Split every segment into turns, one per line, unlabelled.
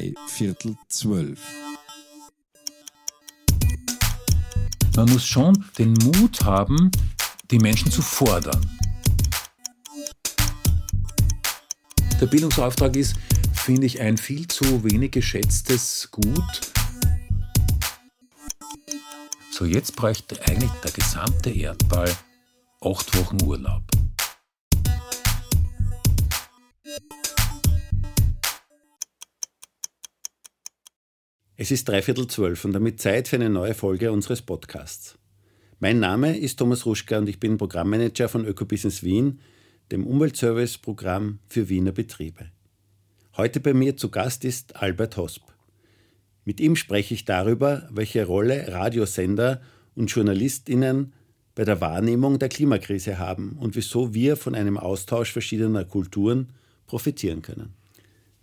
drei Viertel zwölf.
Man muss schon den Mut haben, die Menschen zu fordern. Der Bildungsauftrag ist, finde ich, ein viel zu wenig geschätztes Gut. So, jetzt bräuchte eigentlich der gesamte Erdball acht Wochen Urlaub.
Es ist dreiviertel zwölf und damit Zeit für eine neue Folge unseres Podcasts. Mein Name ist Thomas Ruschka und ich bin Programmmanager von Ökobusiness Wien, dem Umweltservice-Programm für Wiener Betriebe. Heute bei mir zu Gast ist Albert Hosp. Mit ihm spreche ich darüber, welche Rolle Radiosender und JournalistInnen bei der Wahrnehmung der Klimakrise haben und wieso wir von einem Austausch verschiedener Kulturen profitieren können.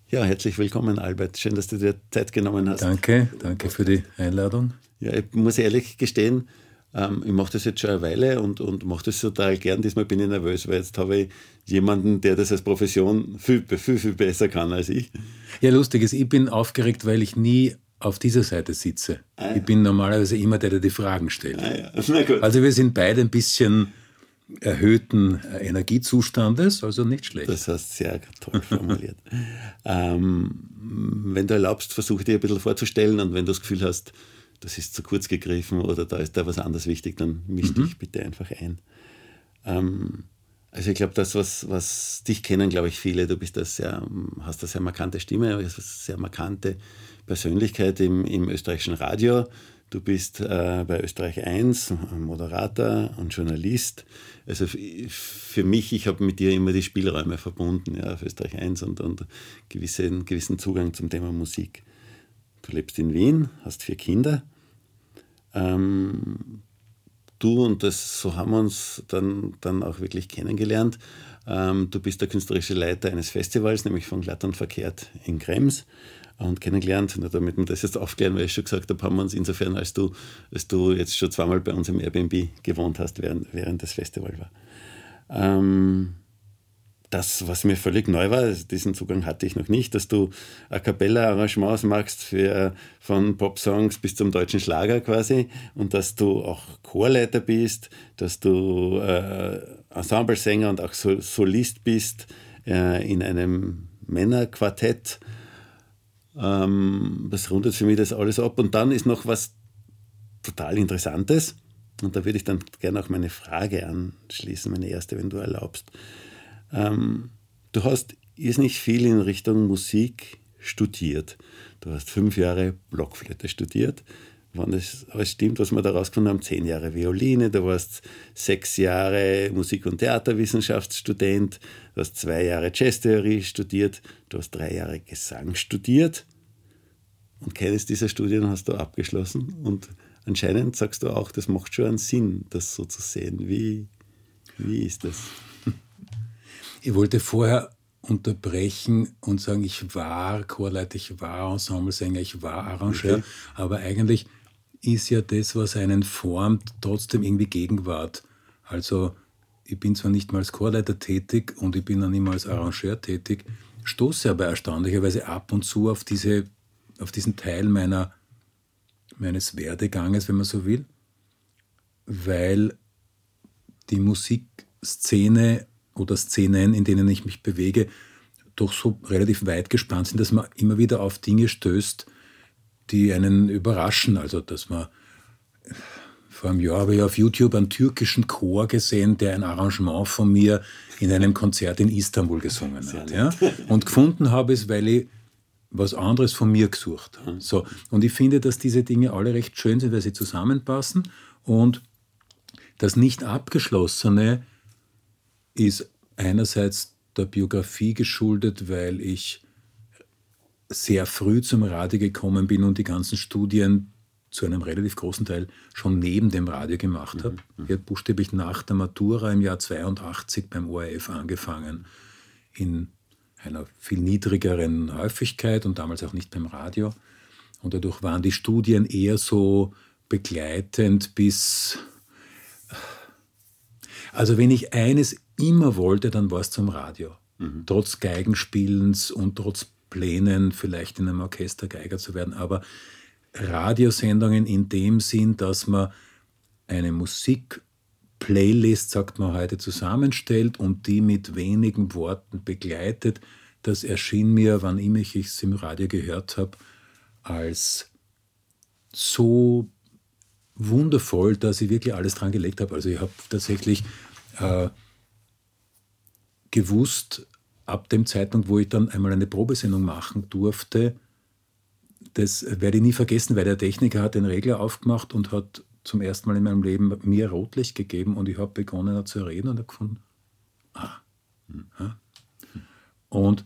Ja, herzlich willkommen, Albert. Schön, dass du dir Zeit genommen hast.
Danke, danke für die Einladung.
Ja, ich muss ehrlich gestehen, ähm, ich mache das jetzt schon eine Weile und, und mache das total gern. Diesmal bin ich nervös, weil jetzt habe ich jemanden, der das als Profession viel, viel, viel besser kann als ich.
Ja, lustig ist, ich bin aufgeregt, weil ich nie auf dieser Seite sitze. Ah, ja. Ich bin normalerweise immer der, der die Fragen stellt. Ah, ja. Also wir sind beide ein bisschen erhöhten Energiezustandes, also nicht schlecht.
Das hast sehr toll formuliert. ähm, wenn du erlaubst, versuche dir ein bisschen vorzustellen und wenn du das Gefühl hast, das ist zu kurz gegriffen oder da ist da was anderes wichtig, dann misch mhm. dich bitte einfach ein. Ähm, also ich glaube, das, was, was dich kennen, glaube ich, viele, du bist das sehr, hast eine sehr markante Stimme, eine sehr markante Persönlichkeit im, im österreichischen Radio. Du bist äh, bei Österreich 1 Moderator und Journalist. Also für mich, ich habe mit dir immer die Spielräume verbunden, ja, auf Österreich 1 und, und gewissen, gewissen Zugang zum Thema Musik. Du lebst in Wien, hast vier Kinder. Ähm, du, und das, so haben wir uns dann, dann auch wirklich kennengelernt, ähm, du bist der künstlerische Leiter eines Festivals, nämlich von Glatt und Verkehrt in Krems und kennengelernt. Und damit wir das jetzt aufklären, weil ich schon gesagt habe, haben wir uns insofern, als du, als du jetzt schon zweimal bei uns im Airbnb gewohnt hast, während, während das Festival war. Ähm, das, was mir völlig neu war, diesen Zugang hatte ich noch nicht, dass du A Cappella-Arrangements machst für, von Pop-Songs bis zum deutschen Schlager quasi und dass du auch Chorleiter bist, dass du äh, Ensemblesänger und auch Solist bist äh, in einem Männerquartett ähm, das rundet für mich das alles ab. Und dann ist noch was total Interessantes. Und da würde ich dann gerne auch meine Frage anschließen, meine erste, wenn du erlaubst. Ähm, du hast nicht viel in Richtung Musik studiert. Du hast fünf Jahre Blockflöte studiert wenn das alles stimmt, was wir da rausgefunden haben, zehn Jahre Violine, du warst sechs Jahre Musik- und Theaterwissenschaftsstudent, du hast zwei Jahre Jazztheorie studiert, du hast drei Jahre Gesang studiert und keines dieser Studien hast du abgeschlossen und anscheinend sagst du auch, das macht schon einen Sinn, das so zu sehen. Wie, wie ist das?
Ich wollte vorher unterbrechen und sagen, ich war Chorleiter, ich war Ensemblesänger, ich war Arrangeur, okay. aber eigentlich ist ja das, was einen formt, trotzdem irgendwie Gegenwart. Also ich bin zwar nicht mal als Chorleiter tätig und ich bin auch nicht mal als Arrangeur tätig, stoße aber erstaunlicherweise ab und zu auf, diese, auf diesen Teil meiner, meines Werdeganges, wenn man so will, weil die Musikszene oder Szenen, in denen ich mich bewege, doch so relativ weit gespannt sind, dass man immer wieder auf Dinge stößt, die einen überraschen. Also, dass man vor einem Jahr habe ich auf YouTube einen türkischen Chor gesehen, der ein Arrangement von mir in einem Konzert in Istanbul gesungen hat. Ja? Und gefunden habe es, weil ich was anderes von mir gesucht habe. So. Und ich finde, dass diese Dinge alle recht schön sind, weil sie zusammenpassen. Und das nicht abgeschlossene ist einerseits der Biografie geschuldet, weil ich sehr früh zum Radio gekommen bin und die ganzen Studien zu einem relativ großen Teil schon neben dem Radio gemacht habe. Mhm. Ich habe buchstäblich nach der Matura im Jahr 82 beim ORF angefangen, in einer viel niedrigeren Häufigkeit und damals auch nicht beim Radio. Und dadurch waren die Studien eher so begleitend bis... Also wenn ich eines immer wollte, dann war es zum Radio. Mhm. Trotz Geigenspielens und trotz Plänen, vielleicht in einem Orchester Geiger zu werden, aber Radiosendungen in dem Sinn, dass man eine Musik-Playlist, sagt man heute, zusammenstellt und die mit wenigen Worten begleitet, das erschien mir, wann immer ich es im Radio gehört habe, als so wundervoll, dass ich wirklich alles dran gelegt habe. Also ich habe tatsächlich äh, gewusst, ab dem Zeitpunkt, wo ich dann einmal eine Probesendung machen durfte, das werde ich nie vergessen, weil der Techniker hat den Regler aufgemacht und hat zum ersten Mal in meinem Leben mir Rotlicht gegeben und ich habe begonnen zu reden und habe gefunden, ah, hm, und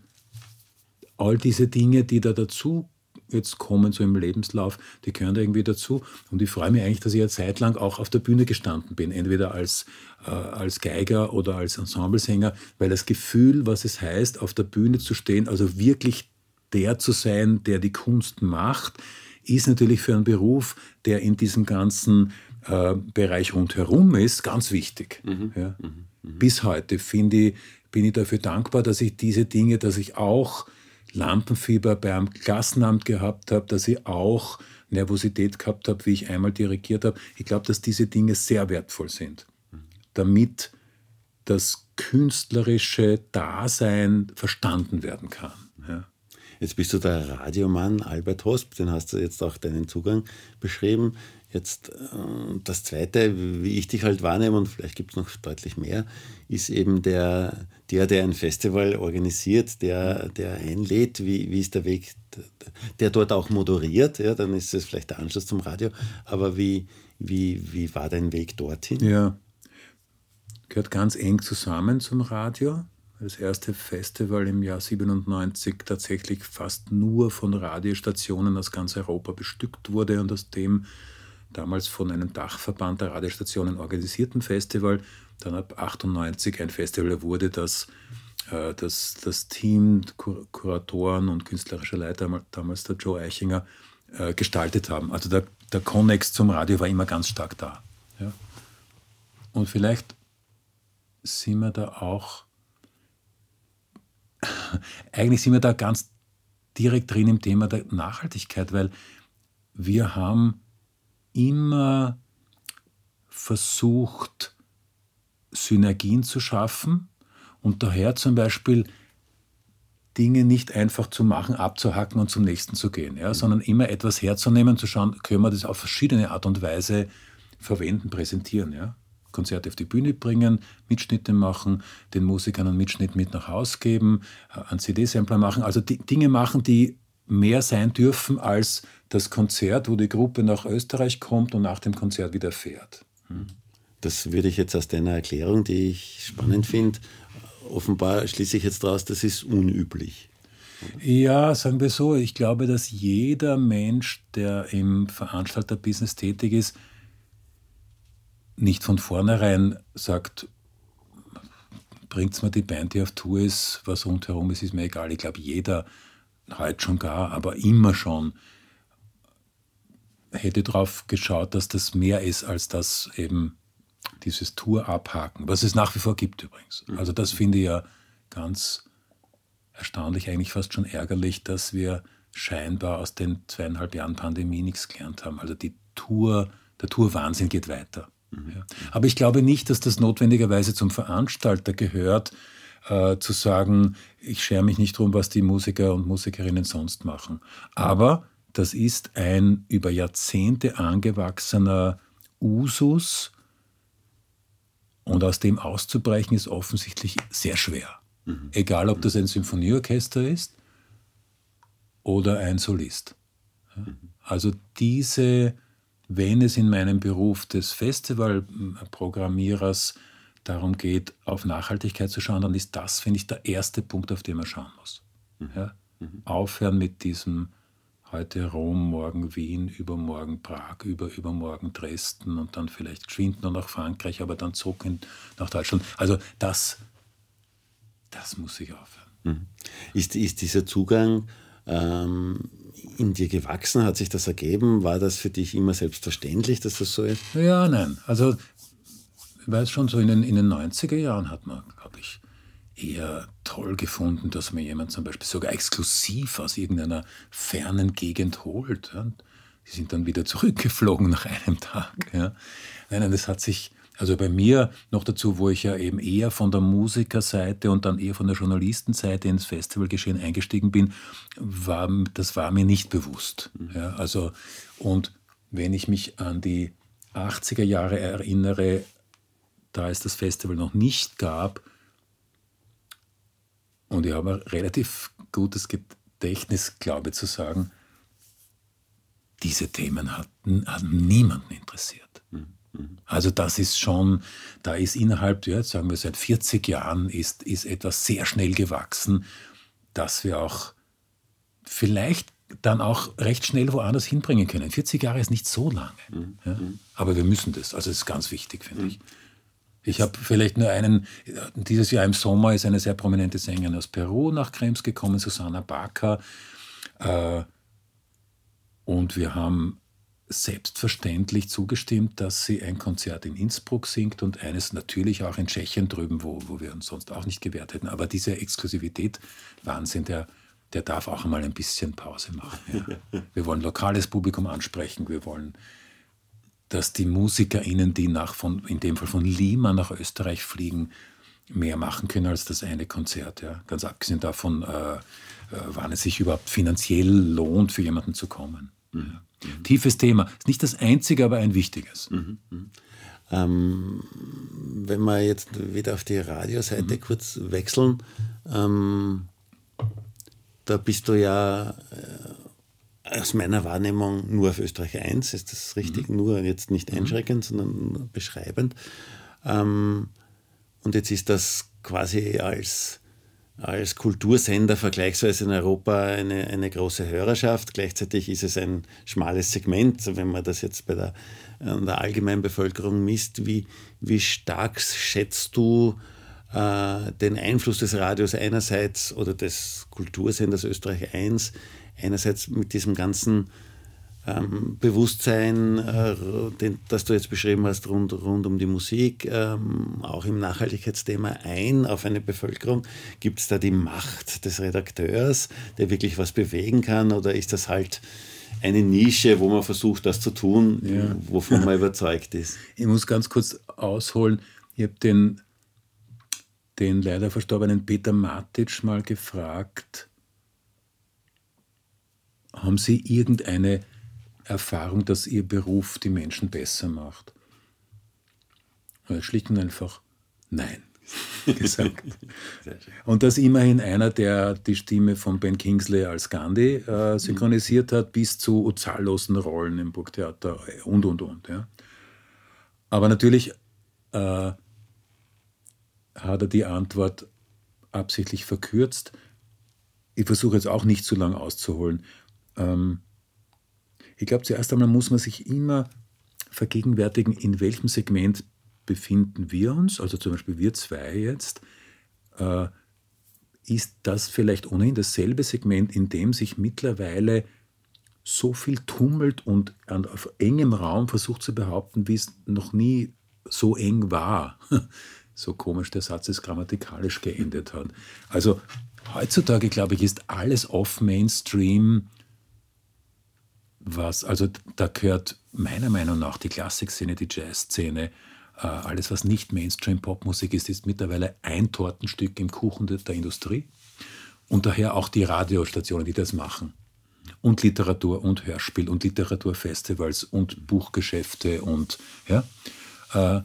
all diese Dinge, die da dazu jetzt kommen, so im Lebenslauf, die gehören da irgendwie dazu. Und ich freue mich eigentlich, dass ich eine Zeit lang auch auf der Bühne gestanden bin, entweder als, äh, als Geiger oder als Ensemblesänger, weil das Gefühl, was es heißt, auf der Bühne zu stehen, also wirklich der zu sein, der die Kunst macht, ist natürlich für einen Beruf, der in diesem ganzen äh, Bereich rundherum ist, ganz wichtig. Mhm. Ja. Mhm. Mhm. Bis heute finde ich, bin ich dafür dankbar, dass ich diese Dinge, dass ich auch Lampenfieber beim Klassenamt gehabt habe, dass ich auch Nervosität gehabt habe, wie ich einmal dirigiert habe. Ich glaube, dass diese Dinge sehr wertvoll sind, damit das künstlerische Dasein verstanden werden kann. Ja.
Jetzt bist du der Radiomann Albert Hosp, den hast du jetzt auch deinen Zugang beschrieben. Jetzt äh, das Zweite, wie ich dich halt wahrnehme, und vielleicht gibt es noch deutlich mehr, ist eben der, der, der ein Festival organisiert, der, der einlädt, wie, wie ist der Weg, der dort auch moderiert, ja, dann ist es vielleicht der Anschluss zum Radio, aber wie, wie, wie war dein Weg dorthin?
Ja, gehört ganz eng zusammen zum Radio. Das erste Festival im Jahr 97 tatsächlich fast nur von Radiostationen aus ganz Europa bestückt wurde und aus dem damals von einem Dachverband der Radiostationen organisierten Festival, dann ab 98 ein Festival wurde, das äh, das, das Team, Kur Kuratoren und künstlerischer Leiter, damals der Joe Eichinger, äh, gestaltet haben. Also der, der Connex zum Radio war immer ganz stark da. Ja. Und vielleicht sind wir da auch, eigentlich sind wir da ganz direkt drin im Thema der Nachhaltigkeit, weil wir haben immer versucht, Synergien zu schaffen und daher zum Beispiel Dinge nicht einfach zu machen, abzuhacken und zum nächsten zu gehen, ja, sondern immer etwas herzunehmen, zu schauen, können wir das auf verschiedene Art und Weise verwenden, präsentieren. Ja. Konzerte auf die Bühne bringen, Mitschnitte machen, den Musikern einen Mitschnitt mit nach Hause geben, äh, einen CD-Sampler machen, also Dinge machen, die mehr sein dürfen als das Konzert, wo die Gruppe nach Österreich kommt und nach dem Konzert wieder fährt. Hm.
Das würde ich jetzt aus deiner Erklärung, die ich spannend finde, offenbar schließe ich jetzt daraus, das ist unüblich.
Ja, sagen wir so, ich glaube, dass jeder Mensch, der im Veranstalterbusiness tätig ist, nicht von vornherein sagt, bringt mir die Band, die auf Tour ist, was rundherum ist, ist mir egal. Ich glaube, jeder, heute schon gar, aber immer schon, hätte darauf geschaut, dass das mehr ist als das eben dieses Tour abhaken, was es nach wie vor gibt übrigens. Mhm. Also das finde ich ja ganz erstaunlich, eigentlich fast schon ärgerlich, dass wir scheinbar aus den zweieinhalb Jahren Pandemie nichts gelernt haben. Also die Tour, der Tour-Wahnsinn geht weiter. Mhm. Ja. Aber ich glaube nicht, dass das notwendigerweise zum Veranstalter gehört, äh, zu sagen, ich schere mich nicht drum, was die Musiker und Musikerinnen sonst machen. Aber das ist ein über Jahrzehnte angewachsener Usus und aus dem auszubrechen ist offensichtlich sehr schwer. Mhm. Egal, ob das ein Symphonieorchester ist oder ein Solist. Mhm. Also diese, wenn es in meinem Beruf des Festivalprogrammierers darum geht, auf Nachhaltigkeit zu schauen, dann ist das, finde ich, der erste Punkt, auf den man schauen muss. Mhm. Ja? Mhm. Aufhören mit diesem heute Rom, morgen Wien, übermorgen Prag, über, übermorgen Dresden und dann vielleicht geschwind noch nach Frankreich, aber dann zurück in, nach Deutschland. Also das, das muss sich aufhören. Mhm.
Ist, ist dieser Zugang ähm, in dir gewachsen? Hat sich das ergeben? War das für dich immer selbstverständlich, dass das so ist?
Ja, nein. Also, ich weiß schon, so in den, in den 90er Jahren hat man, glaube ich, eher toll gefunden, dass mir jemand zum Beispiel sogar exklusiv aus irgendeiner fernen Gegend holt. Ja. Die sind dann wieder zurückgeflogen nach einem Tag. Ja. Nein, nein, das hat sich, also bei mir noch dazu, wo ich ja eben eher von der Musikerseite und dann eher von der Journalistenseite ins Festivalgeschehen eingestiegen bin, war, das war mir nicht bewusst. Mhm. Ja, also, und wenn ich mich an die 80er Jahre erinnere, da es das Festival noch nicht gab, und ich habe ein relativ gutes Gedächtnis, glaube ich, zu sagen, diese Themen hatten, hatten niemanden interessiert. Mhm. Also das ist schon, da ist innerhalb, ja, sagen wir seit 40 Jahren, ist, ist etwas sehr schnell gewachsen, dass wir auch vielleicht dann auch recht schnell woanders hinbringen können. 40 Jahre ist nicht so lange. Mhm. Ja? Mhm. Aber wir müssen das. Also das ist ganz wichtig, finde mhm. ich. Ich habe vielleicht nur einen, dieses Jahr im Sommer ist eine sehr prominente Sängerin aus Peru nach Krems gekommen, Susanna Barker. Äh, und wir haben selbstverständlich zugestimmt, dass sie ein Konzert in Innsbruck singt und eines natürlich auch in Tschechien drüben, wo, wo wir uns sonst auch nicht gewehrt hätten. Aber diese Exklusivität, Wahnsinn, der, der darf auch einmal ein bisschen Pause machen. Ja. Wir wollen lokales Publikum ansprechen, wir wollen dass die MusikerInnen, die nach von, in dem Fall von Lima nach Österreich fliegen, mehr machen können als das eine Konzert. Ja. Ganz abgesehen davon, äh, äh, wann es sich überhaupt finanziell lohnt, für jemanden zu kommen. Mhm. Mhm. Tiefes Thema. Ist nicht das einzige, aber ein wichtiges. Mhm.
mhm. Ähm, wenn wir jetzt wieder auf die Radioseite mhm. kurz wechseln, ähm, da bist du ja äh, aus meiner Wahrnehmung nur auf Österreich 1, ist das richtig? Mhm. Nur jetzt nicht mhm. einschränkend, sondern beschreibend. Ähm, und jetzt ist das quasi als, als Kultursender vergleichsweise in Europa eine, eine große Hörerschaft. Gleichzeitig ist es ein schmales Segment, wenn man das jetzt bei der, der allgemeinen Bevölkerung misst. Wie, wie stark schätzt du äh, den Einfluss des Radios einerseits oder des Kultursenders Österreich 1 einerseits mit diesem ganzen ähm, Bewusstsein, äh, den, das du jetzt beschrieben hast, rund, rund um die Musik, ähm, auch im Nachhaltigkeitsthema ein auf eine Bevölkerung? Gibt es da die Macht des Redakteurs, der wirklich was bewegen kann, oder ist das halt eine Nische, wo man versucht, das zu tun, ja. wovon man überzeugt ist?
Ich muss ganz kurz ausholen. Ich habe den, den leider verstorbenen Peter Matic mal gefragt, haben Sie irgendeine Erfahrung, dass Ihr Beruf die Menschen besser macht? Schlicht und einfach nein gesagt. Und das immerhin einer, der die Stimme von Ben Kingsley als Gandhi äh, synchronisiert hat, bis zu zahllosen Rollen im Burgtheater und, und, und. Ja. Aber natürlich äh, hat er die Antwort absichtlich verkürzt. Ich versuche jetzt auch nicht zu lang auszuholen. Ähm, ich glaube, zuerst einmal muss man sich immer vergegenwärtigen, in welchem Segment befinden wir uns, also zum Beispiel wir zwei jetzt, äh, ist das vielleicht ohnehin dasselbe Segment, in dem sich mittlerweile so viel tummelt und auf engem Raum versucht zu behaupten, wie es noch nie so eng war. So komisch der Satz ist grammatikalisch geendet hat. Also heutzutage, glaube ich, ist alles off Mainstream was, also da gehört meiner Meinung nach die Klassikszene, die Jazzszene, äh, alles, was nicht Mainstream-Popmusik ist, ist mittlerweile ein Tortenstück im Kuchen der, Industrie. Und daher auch die Radiostationen, die das machen. Und Literatur und Hörspiel und Literaturfestivals und Buchgeschäfte und ja. Äh,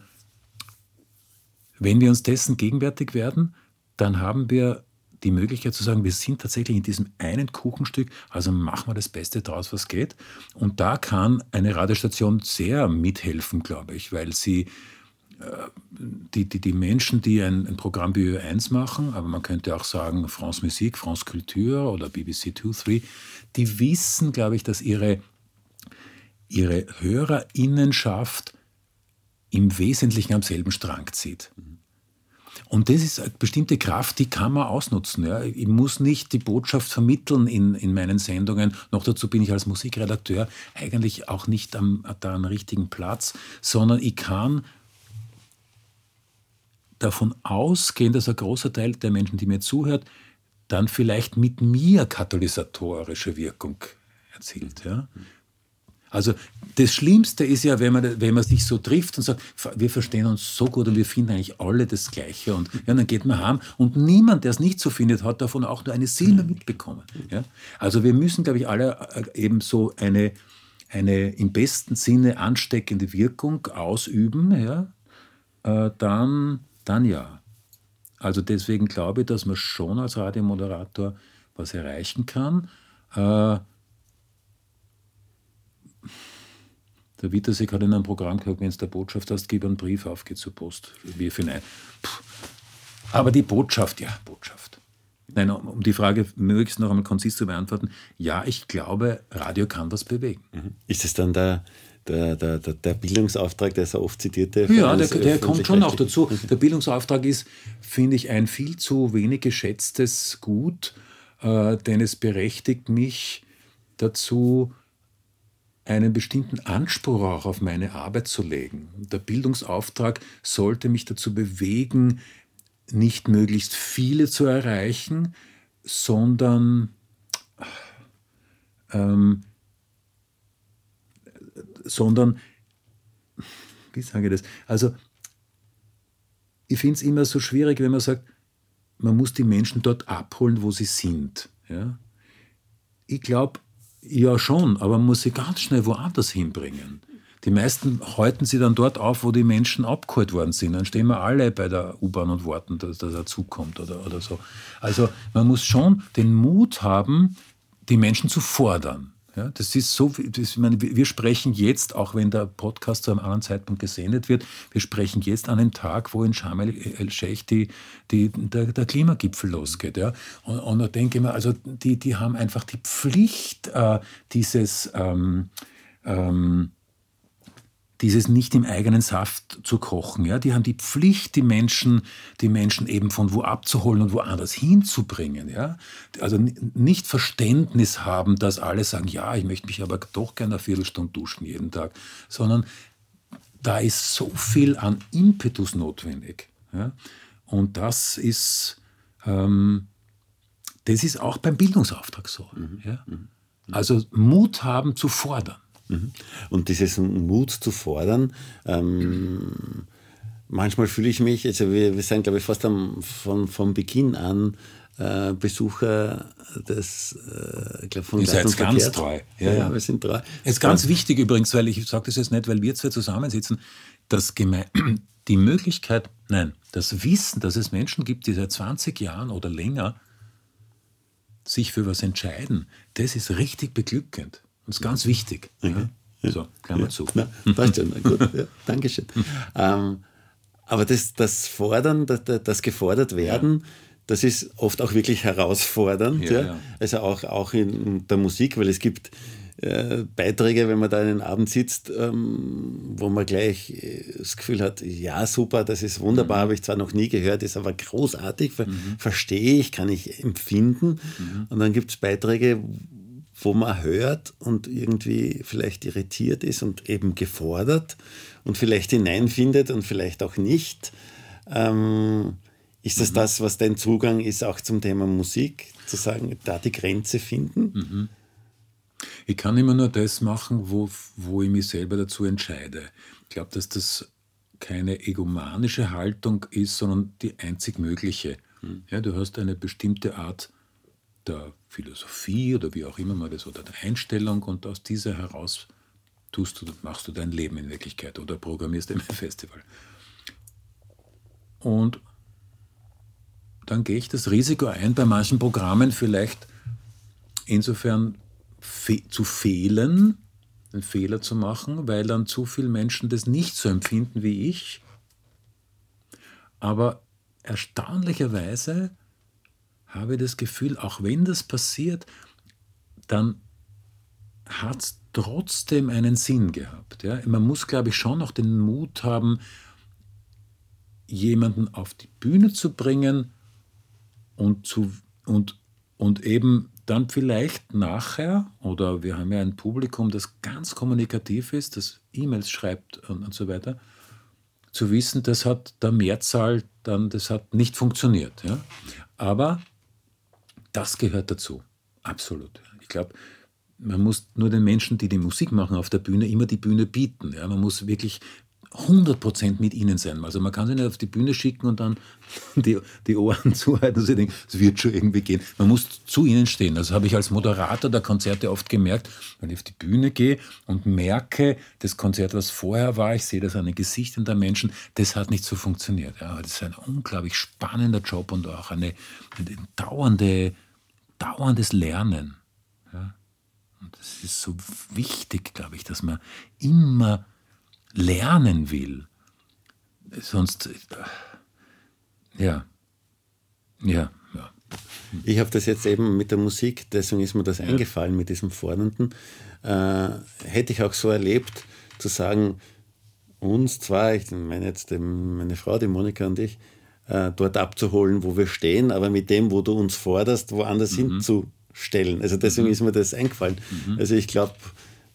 wenn wir uns dessen gegenwärtig werden, dann haben wir die Möglichkeit zu sagen, wir sind tatsächlich in diesem einen Kuchenstück, also machen wir das Beste daraus, was geht. Und da kann eine Radiostation sehr mithelfen, glaube ich, weil sie äh, die, die, die Menschen, die ein, ein Programm wie Ö1 machen, aber man könnte auch sagen France Musik, France Culture oder BBC 2, 3, die wissen, glaube ich, dass ihre, ihre Hörerinnenschaft im Wesentlichen am selben Strang zieht. Und das ist eine bestimmte Kraft, die kann man ausnutzen. Ja. Ich muss nicht die Botschaft vermitteln in, in meinen Sendungen. Noch dazu bin ich als Musikredakteur eigentlich auch nicht am, da am richtigen Platz, sondern ich kann davon ausgehen, dass ein großer Teil der Menschen, die mir zuhört, dann vielleicht mit mir katalysatorische Wirkung erzielt. Ja? Also das Schlimmste ist ja, wenn man, wenn man sich so trifft und sagt, wir verstehen uns so gut und wir finden eigentlich alle das Gleiche. Und ja, dann geht man heim und niemand, der es nicht so findet, hat davon auch nur eine Silbe mitbekommen. Ja? Also wir müssen, glaube ich, alle äh, eben so eine, eine im besten Sinne ansteckende Wirkung ausüben. Ja? Äh, dann, dann ja. Also deswegen glaube ich, dass man schon als Radiomoderator was erreichen kann. Äh, Der Wittersek hat in einem Programm gesagt, wenn es der Botschaft hast, gib einen Brief auf, geh zur Post. Wirf hinein. Aber die Botschaft, ja, Botschaft. Nein, um die Frage möglichst noch einmal konzis zu beantworten, ja, ich glaube, Radio kann was bewegen.
Mhm. Ist es dann der, der, der, der Bildungsauftrag, der so oft zitierte?
Ja, der, der kommt schon auch dazu. Der Bildungsauftrag ist, finde ich, ein viel zu wenig geschätztes Gut, äh, denn es berechtigt mich dazu, einen bestimmten Anspruch auch auf meine Arbeit zu legen. Der Bildungsauftrag sollte mich dazu bewegen, nicht möglichst viele zu erreichen, sondern ähm, sondern wie sage ich das? Also ich finde es immer so schwierig, wenn man sagt, man muss die Menschen dort abholen, wo sie sind. Ja? Ich glaube, ja, schon, aber man muss sie ganz schnell woanders hinbringen. Die meisten häuten sie dann dort auf, wo die Menschen abgeholt worden sind. Dann stehen wir alle bei der U-Bahn und warten, dass, dass er zukommt oder, oder so. Also man muss schon den Mut haben, die Menschen zu fordern. Ja, das ist so, das, meine, wir sprechen jetzt, auch wenn der Podcast zu einem anderen Zeitpunkt gesendet wird, wir sprechen jetzt an einem Tag, wo in Sharm el-Sheikh die, die, der, der, Klimagipfel losgeht. Ja? Und, und da denke ich mir, also die, die haben einfach die Pflicht, äh, dieses ähm, ähm, dieses nicht im eigenen Saft zu kochen. Ja? Die haben die Pflicht, die Menschen, die Menschen eben von wo abzuholen und woanders hinzubringen. Ja? Also nicht Verständnis haben, dass alle sagen, ja, ich möchte mich aber doch gerne eine Viertelstunde duschen jeden Tag, sondern da ist so viel an Impetus notwendig. Ja? Und das ist, ähm, das ist auch beim Bildungsauftrag so. Mhm. Ja? Mhm. Also Mut haben zu fordern.
Mhm. Und dieses Mut zu fordern, ähm, manchmal fühle ich mich, also wir, wir sind, glaube ich, fast am, von, von Beginn an äh, Besucher des, äh, ich glaube, von
Ihr seid ganz treu.
Ja, ja, wir sind treu.
Es ist ganz wichtig übrigens, weil ich sage das jetzt nicht, weil wir zwei zusammensitzen, dass die Möglichkeit, nein, das Wissen, dass es Menschen gibt, die seit 20 Jahren oder länger sich für was entscheiden, das ist richtig beglückend. Das ist ganz wichtig. Okay. Ja. So, Klammer ja. zu.
Na, passt schon. Gut, ja, Dankeschön. ähm, aber das, das Fordern, das, das gefordert werden, ja. das ist oft auch wirklich herausfordernd. Ja. Also auch, auch in der Musik, weil es gibt äh, Beiträge, wenn man da einen Abend sitzt, ähm, wo man gleich äh, das Gefühl hat, ja, super, das ist wunderbar, mhm. habe ich zwar noch nie gehört, ist aber großartig, mhm. verstehe ich, kann ich empfinden. Mhm. Und dann gibt es Beiträge, wo man hört und irgendwie vielleicht irritiert ist und eben gefordert und vielleicht hineinfindet und vielleicht auch nicht. Ähm, ist das mhm. das, was dein Zugang ist, auch zum Thema Musik, zu sagen, da die Grenze finden?
Mhm. Ich kann immer nur das machen, wo, wo ich mich selber dazu entscheide. Ich glaube, dass das keine egomanische Haltung ist, sondern die einzig mögliche. Mhm. Ja, du hast eine bestimmte Art der Philosophie oder wie auch immer man das oder der Einstellung und aus dieser heraus tust du, machst du dein Leben in Wirklichkeit oder programmierst im Festival. Und dann gehe ich das Risiko ein, bei manchen Programmen vielleicht insofern fe zu fehlen, einen Fehler zu machen, weil dann zu viele Menschen das nicht so empfinden wie ich. Aber erstaunlicherweise habe das Gefühl, auch wenn das passiert, dann hat es trotzdem einen Sinn gehabt. Ja? Man muss, glaube ich, schon noch den Mut haben, jemanden auf die Bühne zu bringen und, zu, und, und eben dann vielleicht nachher, oder wir haben ja ein Publikum, das ganz kommunikativ ist, das E-Mails schreibt und, und so weiter, zu wissen, das hat der Mehrzahl dann, das hat nicht funktioniert. Ja? Aber das gehört dazu. Absolut. Ich glaube, man muss nur den Menschen, die die Musik machen auf der Bühne, immer die Bühne bieten. Ja? Man muss wirklich 100% mit ihnen sein. Also man kann sie nicht auf die Bühne schicken und dann die, die Ohren zuhalten und sie denken, es wird schon irgendwie gehen. Man muss zu ihnen stehen. Das habe ich als Moderator der Konzerte oft gemerkt, wenn ich auf die Bühne gehe und merke, das Konzert, was vorher war, ich sehe das an den Gesichtern der Menschen, das hat nicht so funktioniert. Ja, das ist ein unglaublich spannender Job und auch eine, eine dauernde, dauerndes Lernen. Ja. Und das ist so wichtig, glaube ich, dass man immer lernen will. Sonst, ja, ja, ja.
Ich habe das jetzt eben mit der Musik, deswegen ist mir das eingefallen mit diesem Fordernden. Äh, hätte ich auch so erlebt, zu sagen, uns zwei, ich meine jetzt meine Frau, die Monika und ich, äh, dort abzuholen, wo wir stehen, aber mit dem, wo du uns forderst, woanders mhm. hinzustellen. Also deswegen mhm. ist mir das eingefallen. Mhm. Also ich glaube,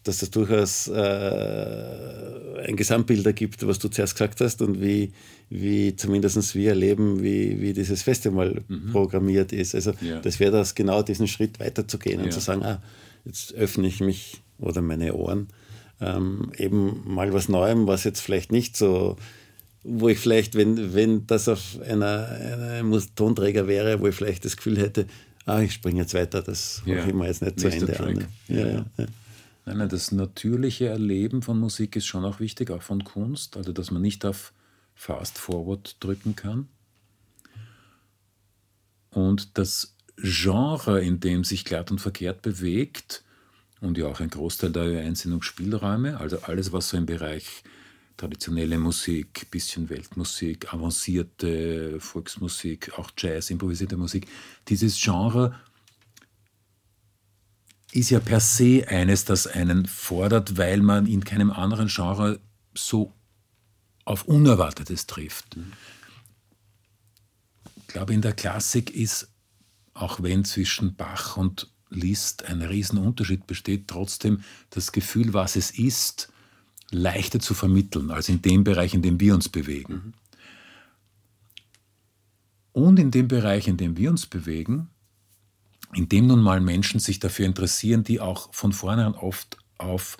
dass das durchaus äh, ein Gesamtbild ergibt, was du zuerst gesagt hast und wie, wie zumindest wir erleben, wie, wie dieses Festival mhm. programmiert ist. Also ja. das wäre das genau diesen Schritt weiterzugehen ja. und zu sagen, ah, jetzt öffne ich mich oder meine Ohren ähm, eben mal was Neuem, was jetzt vielleicht nicht so, wo ich vielleicht, wenn, wenn das auf einer, einer Tonträger wäre, wo ich vielleicht das Gefühl hätte, ah, ich springe jetzt weiter, das ja. ich mir jetzt nicht zu Ende an. Ja, ja.
Nein, nein, das natürliche Erleben von Musik ist schon auch wichtig, auch von Kunst, also dass man nicht auf Fast Forward drücken kann. Und das Genre, in dem sich glatt und verkehrt bewegt, und ja auch ein Großteil der Ö1 sind auch Spielräume, also alles, was so im Bereich traditionelle Musik, bisschen Weltmusik, avancierte Volksmusik, auch Jazz, improvisierte Musik, dieses Genre ist ja per se eines, das einen fordert, weil man in keinem anderen Genre so auf Unerwartetes trifft. Ich glaube, in der Klassik ist, auch wenn zwischen Bach und Liszt ein Riesenunterschied besteht, trotzdem das Gefühl, was es ist, leichter zu vermitteln, als in dem Bereich, in dem wir uns bewegen. Und in dem Bereich, in dem wir uns bewegen, indem nun mal Menschen sich dafür interessieren, die auch von vornherein oft auf,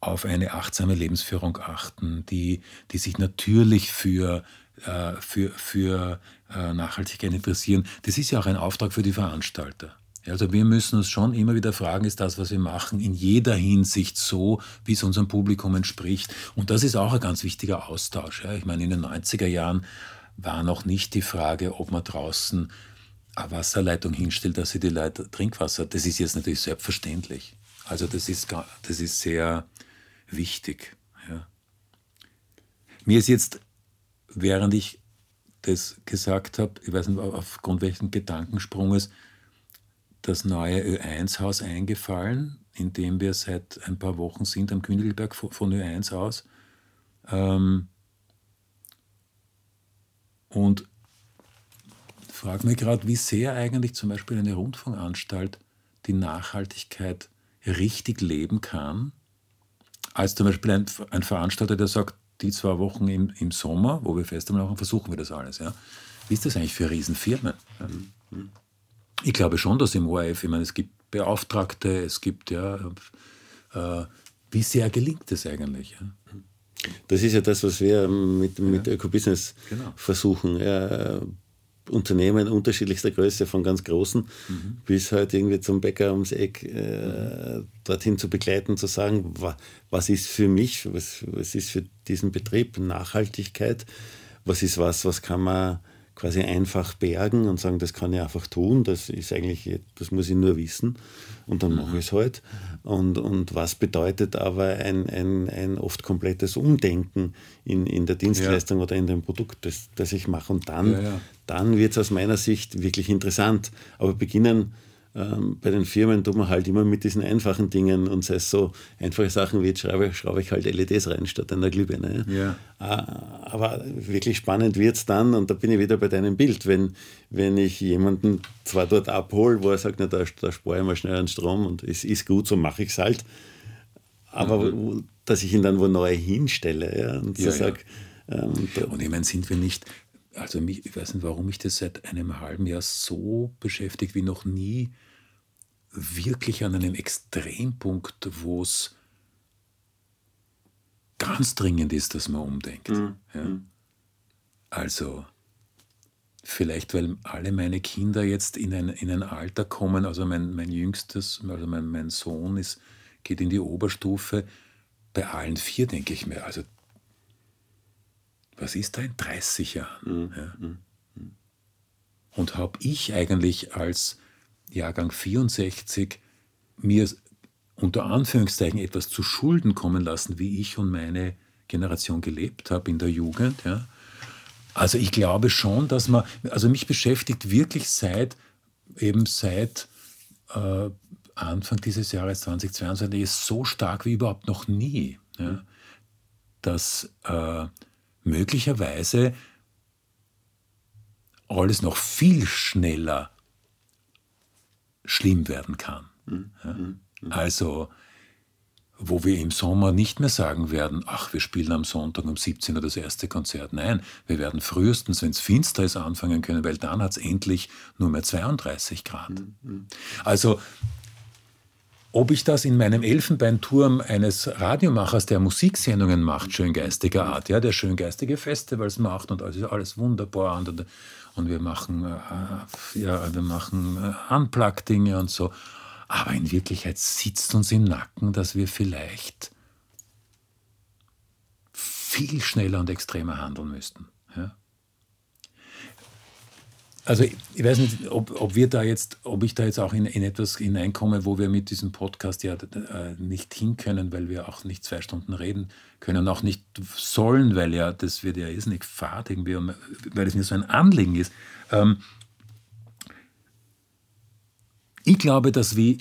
auf eine achtsame Lebensführung achten, die, die sich natürlich für, äh, für, für äh, Nachhaltigkeit interessieren. Das ist ja auch ein Auftrag für die Veranstalter. Also wir müssen uns schon immer wieder fragen, ist das, was wir machen, in jeder Hinsicht so, wie es unserem Publikum entspricht. Und das ist auch ein ganz wichtiger Austausch. Ja. Ich meine, in den 90er Jahren war noch nicht die Frage, ob man draußen eine Wasserleitung hinstellt, dass sie die Leute Trinkwasser, das ist jetzt natürlich selbstverständlich. Also das ist, das ist sehr wichtig. Ja. Mir ist jetzt, während ich das gesagt habe, ich weiß nicht, aufgrund welchen Gedankensprunges, das neue Ö1-Haus eingefallen, in dem wir seit ein paar Wochen sind am Kündelberg von Ö1 aus. Ähm, und frage mich gerade, wie sehr eigentlich zum Beispiel eine Rundfunkanstalt die Nachhaltigkeit richtig leben kann, als zum Beispiel ein, ein Veranstalter, der sagt, die zwei Wochen im, im Sommer, wo wir Festival machen, versuchen wir das alles. Ja. Wie ist das eigentlich für Riesenfirmen? Ja. Ich glaube schon, dass im ORF, ich meine, es gibt Beauftragte, es gibt ja, äh, wie sehr gelingt das eigentlich? Ja?
Das ist ja das, was wir mit, mit ja. Ökobusiness genau. versuchen. Ja, Unternehmen unterschiedlichster Größe, von ganz großen mhm. bis halt irgendwie zum Bäcker ums Eck äh, mhm. dorthin zu begleiten, zu sagen, wa, was ist für mich, was, was ist für diesen Betrieb Nachhaltigkeit, was ist was, was kann man quasi einfach bergen und sagen, das kann ich einfach tun, das ist eigentlich, das muss ich nur wissen und dann mache ich es halt. Und, und was bedeutet aber ein, ein, ein oft komplettes Umdenken in, in der Dienstleistung ja. oder in dem Produkt, das, das ich mache. Und dann, ja, ja. dann wird es aus meiner Sicht wirklich interessant. Aber beginnen ähm, bei den Firmen tut man halt immer mit diesen einfachen Dingen und sei es so einfache Sachen wie jetzt schraube, schraube ich halt LEDs rein statt einer Glühbirne. Ja. Ah, aber wirklich spannend wird es dann, und da bin ich wieder bei deinem Bild, wenn, wenn ich jemanden zwar dort abhole, wo er sagt, na, da, da spare ich mal schnell einen Strom und es ist gut, so mache ich es halt, aber mhm. dass ich ihn dann wo neu hinstelle ja, und so ja, sage,
Ähm, und ich meine, sind wir nicht, also mich, ich weiß nicht, warum mich das seit einem halben Jahr so beschäftigt wie noch nie, wirklich an einem Extrempunkt, wo es ganz dringend ist, dass man umdenkt. Mhm. Ja? Mhm. Also vielleicht, weil alle meine Kinder jetzt in ein, in ein Alter kommen, also mein, mein jüngstes, also mein, mein Sohn ist, geht in die Oberstufe, bei allen vier denke ich mir, also was ist da in 30 Jahren? Mhm. Ja? Mhm. Und habe ich eigentlich als Jahrgang 64 mir unter Anführungszeichen etwas zu Schulden kommen lassen, wie ich und meine Generation gelebt habe in der Jugend. Ja? Also ich glaube schon, dass man, also mich beschäftigt wirklich seit, eben seit äh, Anfang dieses Jahres 2022 ist so stark wie überhaupt noch nie, ja? dass äh, möglicherweise alles noch viel schneller schlimm werden kann. Mhm. Ja? Mhm. Also, wo wir im Sommer nicht mehr sagen werden, ach, wir spielen am Sonntag um 17 Uhr das erste Konzert. Nein, wir werden frühestens, wenn es finster ist, anfangen können, weil dann hat es endlich nur mehr 32 Grad. Mhm. Also, ob ich das in meinem Elfenbeinturm eines Radiomachers, der Musiksendungen macht, schöngeistiger Art, ja, der schöngeistige Festivals macht und alles, alles wunderbar und, und wir machen, äh, ja, wir machen äh, Unplugged-Dinge und so. Aber in Wirklichkeit sitzt uns im Nacken, dass wir vielleicht viel schneller und extremer handeln müssten. Also ich weiß nicht, ob, ob, wir da jetzt, ob ich da jetzt auch in, in, etwas hineinkomme, wo wir mit diesem Podcast ja äh, nicht hin können, weil wir auch nicht zwei Stunden reden können, auch nicht sollen, weil ja das wird ja irrsinnig fad irgendwie, weil es mir so ein Anliegen ist. Ähm, ich glaube, dass wie,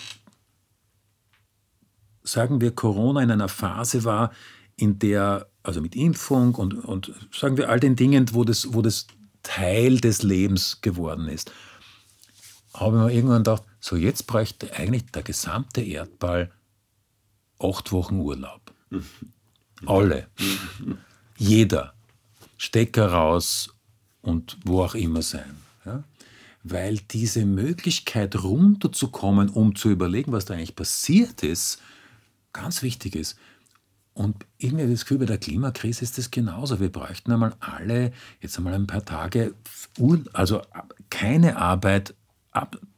sagen wir, Corona in einer Phase war, in der, also mit Impfung und, und sagen wir all den Dingen, wo das, wo das Teil des Lebens geworden ist, habe ich mir irgendwann gedacht, so jetzt bräuchte eigentlich der gesamte Erdball acht Wochen Urlaub. Alle. Jeder. Stecker raus und wo auch immer sein. Ja? Weil diese Möglichkeit runterzukommen, um zu überlegen, was da eigentlich passiert ist, ganz wichtig ist. Und ich habe das Gefühl, bei der Klimakrise ist das genauso. Wir bräuchten einmal alle, jetzt einmal ein paar Tage, also keine Arbeit,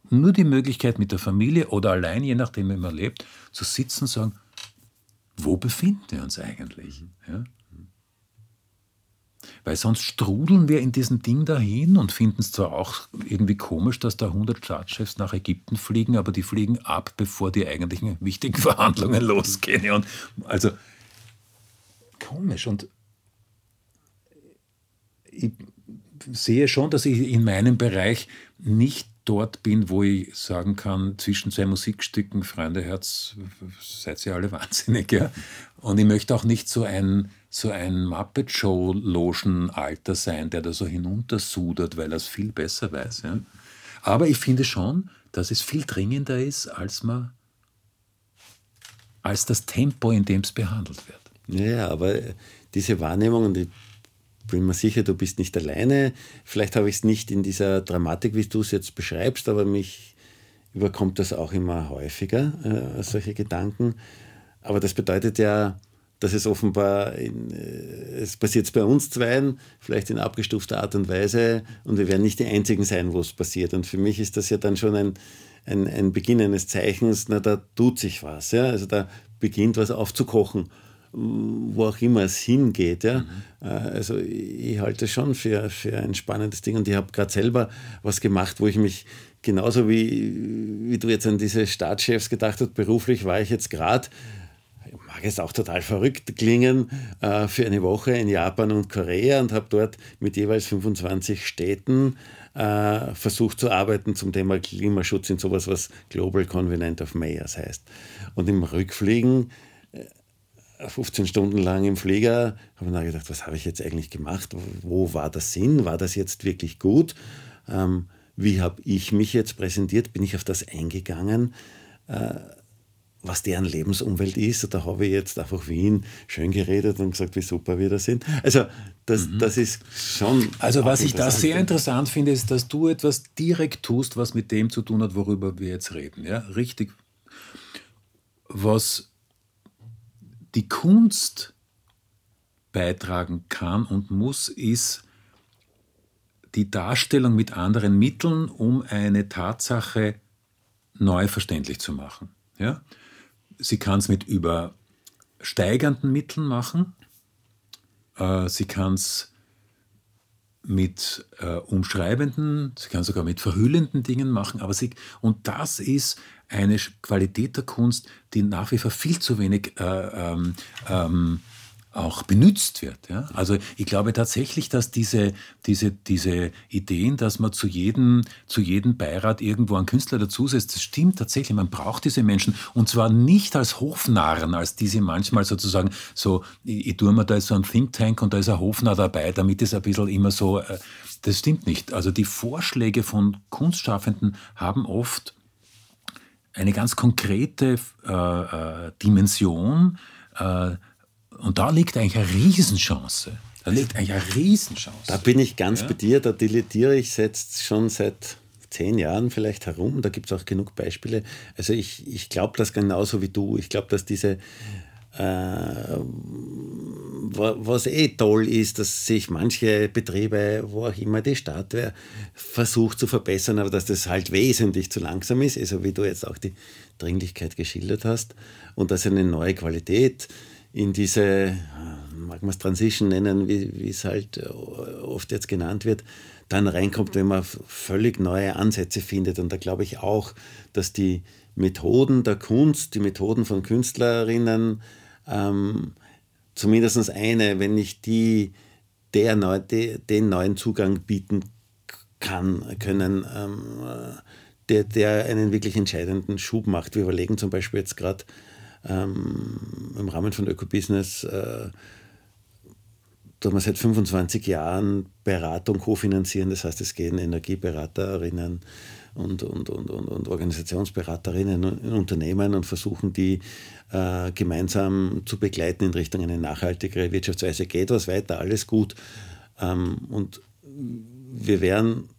nur die Möglichkeit mit der Familie oder allein, je nachdem, wie man lebt, zu sitzen und sagen, wo befinden wir uns eigentlich? Ja? Weil sonst strudeln wir in diesem Ding dahin und finden es zwar auch irgendwie komisch, dass da 100 Staatschefs nach Ägypten fliegen, aber die fliegen ab, bevor die eigentlichen wichtigen Verhandlungen losgehen. Und also komisch. Und ich sehe schon, dass ich in meinem Bereich nicht dort bin, wo ich sagen kann, zwischen zwei Musikstücken, Freunde, Herz, seid ihr alle wahnsinnig. Ja? Und ich möchte auch nicht so ein, so ein Muppet Show-Logen-Alter sein, der da so hinuntersudert, weil er es viel besser weiß. Ja? Aber ich finde schon, dass es viel dringender ist, als, man, als das Tempo, in dem es behandelt wird.
Ja, aber diese Wahrnehmung, und ich bin mir sicher, du bist nicht alleine. Vielleicht habe ich es nicht in dieser Dramatik, wie du es jetzt beschreibst, aber mich überkommt das auch immer häufiger, äh, solche Gedanken. Aber das bedeutet ja, dass es offenbar, in, äh, es passiert bei uns zweien, vielleicht in abgestufter Art und Weise, und wir werden nicht die Einzigen sein, wo es passiert. Und für mich ist das ja dann schon ein, ein, ein Beginn eines Zeichens, na, da tut sich was. Ja? Also da beginnt was aufzukochen wo auch immer es hingeht. Ja? Mhm. Also ich halte es schon für, für ein spannendes Ding und ich habe gerade selber was gemacht, wo ich mich genauso wie, wie du jetzt an diese Staatschefs gedacht hast, beruflich war ich jetzt gerade, mag es auch total verrückt klingen, äh, für eine Woche in Japan und Korea und habe dort mit jeweils 25 Städten äh, versucht zu arbeiten zum Thema Klimaschutz in sowas, was Global Covenant of Mayors heißt. Und im Rückfliegen 15 Stunden lang im Flieger, habe ich gedacht, was habe ich jetzt eigentlich gemacht? Wo war der Sinn? War das jetzt wirklich gut? Ähm, wie habe ich mich jetzt präsentiert? Bin ich auf das eingegangen? Äh, was deren Lebensumwelt ist. Da habe ich jetzt einfach Wien schön geredet und gesagt, wie super wir da sind. Also das, mhm. das ist schon.
Also was ich da sehr interessant finde, ist, dass du etwas direkt tust, was mit dem zu tun hat, worüber wir jetzt reden. Ja, richtig. Was die Kunst beitragen kann und muss, ist die Darstellung mit anderen Mitteln, um eine Tatsache neu verständlich zu machen. Ja? Sie kann es mit übersteigernden Mitteln machen. Äh, sie kann es mit äh, umschreibenden, sie kann sogar mit verhüllenden Dingen machen. Aber sie, und das ist eine Qualität der Kunst, die nach wie vor viel zu wenig äh, ähm, ähm, auch benutzt wird. Ja? Also ich glaube tatsächlich, dass diese, diese, diese Ideen, dass man zu jedem, zu jedem Beirat irgendwo einen Künstler dazusetzt, das stimmt tatsächlich. Man braucht diese Menschen und zwar nicht als Hofnarren, als diese manchmal sozusagen so, ich, ich tue mir da so ein Think Tank und da ist ein Hofnarr dabei, damit es ein bisschen immer so, äh, das stimmt nicht. Also die Vorschläge von Kunstschaffenden haben oft eine ganz konkrete äh, äh, Dimension, äh, und da liegt eigentlich eine Riesenchance. Da liegt eigentlich eine Riesenchance.
Da bin ich ganz ja? bei dir, da dilettiere ich jetzt schon seit zehn Jahren vielleicht herum. Da gibt es auch genug Beispiele. Also ich, ich glaube das genauso wie du. Ich glaube, dass diese was eh toll ist, dass sich manche Betriebe, wo auch immer die Stadt wäre, versucht zu verbessern, aber dass das halt wesentlich zu langsam ist, also wie du jetzt auch die Dringlichkeit geschildert hast und dass eine neue Qualität in diese, mag man es Transition nennen, wie es halt äh, oft jetzt genannt wird, dann reinkommt, wenn man völlig neue Ansätze findet. Und da glaube ich auch, dass die Methoden der Kunst, die Methoden von Künstlerinnen, ähm, zumindest eine, wenn nicht die, der neu, de, den neuen Zugang bieten kann, können, ähm, äh, der, der einen wirklich entscheidenden Schub macht. Wir überlegen zum Beispiel jetzt gerade, ähm, im Rahmen von Ökobusiness äh, tun wir seit 25 Jahren Beratung kofinanzieren. Das heißt, es gehen Energieberaterinnen und, und, und, und, und Organisationsberaterinnen in Unternehmen und versuchen die äh, gemeinsam zu begleiten in Richtung eine nachhaltigere Wirtschaftsweise. Geht was weiter, alles gut. Ähm, und wir werden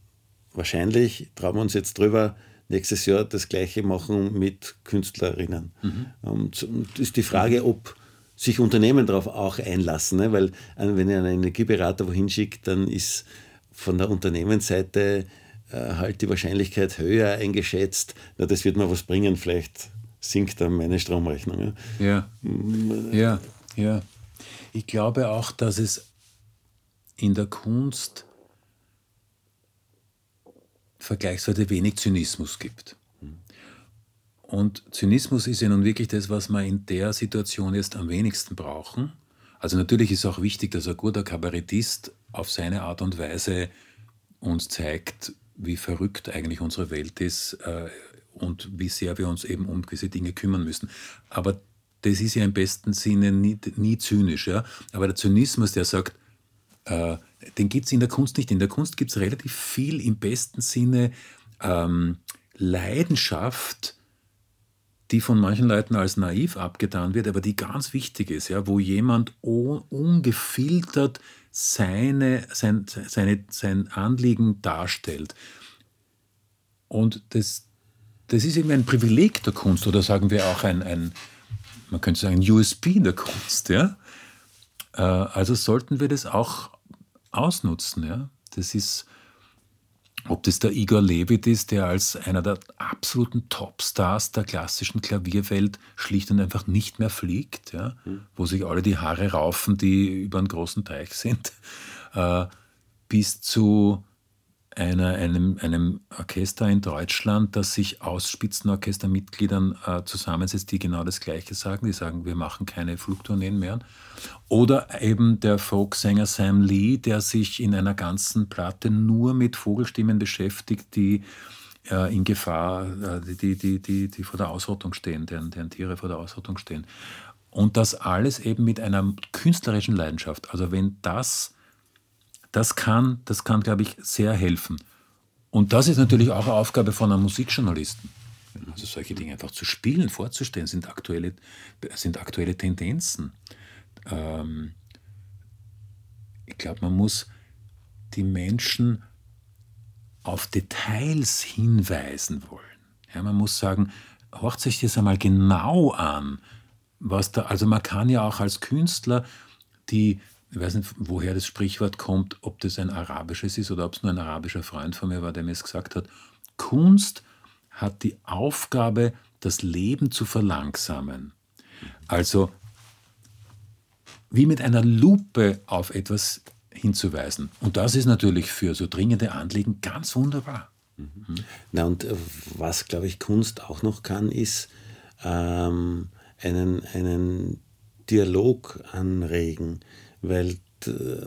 wahrscheinlich, trauen wir uns jetzt drüber, nächstes Jahr das Gleiche machen mit Künstlerinnen. Mhm. Und, und ist die Frage, ob sich Unternehmen darauf auch einlassen, ne? weil äh, wenn ihr einen Energieberater wohin schickt, dann ist von der Unternehmensseite halt die Wahrscheinlichkeit höher eingeschätzt, na, das wird mal was bringen, vielleicht sinkt dann meine Stromrechnung.
Ja. Ja. ja, ja. Ich glaube auch, dass es in der Kunst vergleichsweise wenig Zynismus gibt. Und Zynismus ist ja nun wirklich das, was wir in der Situation jetzt am wenigsten brauchen. Also natürlich ist auch wichtig, dass ein guter Kabarettist auf seine Art und Weise uns zeigt, wie verrückt eigentlich unsere Welt ist äh, und wie sehr wir uns eben um gewisse Dinge kümmern müssen. Aber das ist ja im besten Sinne nie, nie zynisch. Ja? Aber der Zynismus, der sagt, äh, den gibt es in der Kunst nicht. In der Kunst gibt es relativ viel im besten Sinne ähm, Leidenschaft, die von manchen Leuten als naiv abgetan wird, aber die ganz wichtig ist, ja, wo jemand ungefiltert seine, sein, seine, sein Anliegen darstellt. Und das, das ist eben ein Privileg der Kunst oder sagen wir auch ein, ein man könnte sagen, ein USB der Kunst. Ja? Äh, also sollten wir das auch ausnutzen. Ja? Das ist, ob das der Igor Levit ist, der als einer der absoluten Topstars der klassischen Klavierwelt schlicht und einfach nicht mehr fliegt, ja? Mhm. wo sich alle die Haare raufen, die über einen großen Teich sind, äh, bis zu einer, einem, einem Orchester in Deutschland, das sich aus Spitzenorchestermitgliedern äh, zusammensetzt, die genau das Gleiche sagen. Die sagen, wir machen keine Flugtourneen mehr. Oder eben der Folksänger Sam Lee, der sich in einer ganzen Platte nur mit Vogelstimmen beschäftigt, die äh, in Gefahr, äh, die, die, die, die vor der Ausrottung stehen, deren, deren Tiere vor der Ausrottung stehen. Und das alles eben mit einer künstlerischen Leidenschaft. Also wenn das das kann, das kann, glaube ich, sehr helfen. Und das ist natürlich auch eine Aufgabe von einem Musikjournalisten. Also solche Dinge einfach zu spielen, vorzustellen, sind aktuelle, sind aktuelle Tendenzen. Ähm, ich glaube, man muss die Menschen auf Details hinweisen wollen. Ja, man muss sagen, horcht sich das einmal genau an, was da, also man kann ja auch als Künstler die, ich weiß nicht, woher das Sprichwort kommt, ob das ein arabisches ist oder ob es nur ein arabischer Freund von mir war, der mir es gesagt hat, Kunst hat die Aufgabe, das Leben zu verlangsamen. Also wie mit einer Lupe auf etwas hinzuweisen. Und das ist natürlich für so dringende Anliegen ganz wunderbar.
Mhm. Na und äh, was, glaube ich, Kunst auch noch kann, ist ähm, einen, einen Dialog anregen, weil äh,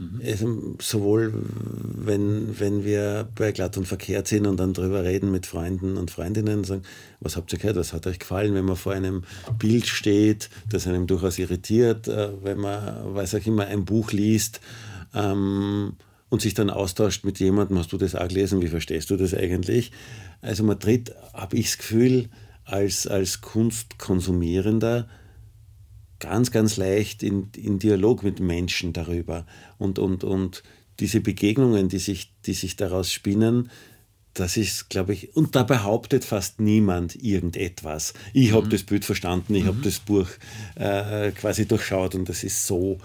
Mhm. sowohl wenn, wenn wir bei Glatt und Verkehrt sind und dann darüber reden mit Freunden und Freundinnen und sagen, was habt ihr gehört, was hat euch gefallen, wenn man vor einem Bild steht, das einem durchaus irritiert, äh, wenn man, weiß auch immer, ein Buch liest ähm, und sich dann austauscht mit jemandem, hast du das auch gelesen, wie verstehst du das eigentlich? Also man tritt, habe ich das Gefühl, als, als Kunstkonsumierender ganz, ganz leicht in, in Dialog mit Menschen darüber. Und, und, und diese Begegnungen, die sich, die sich daraus spinnen, das ist, glaube ich, und da behauptet fast niemand irgendetwas. Ich habe mhm. das Bild verstanden, ich mhm. habe das Buch äh, quasi durchschaut und das ist so.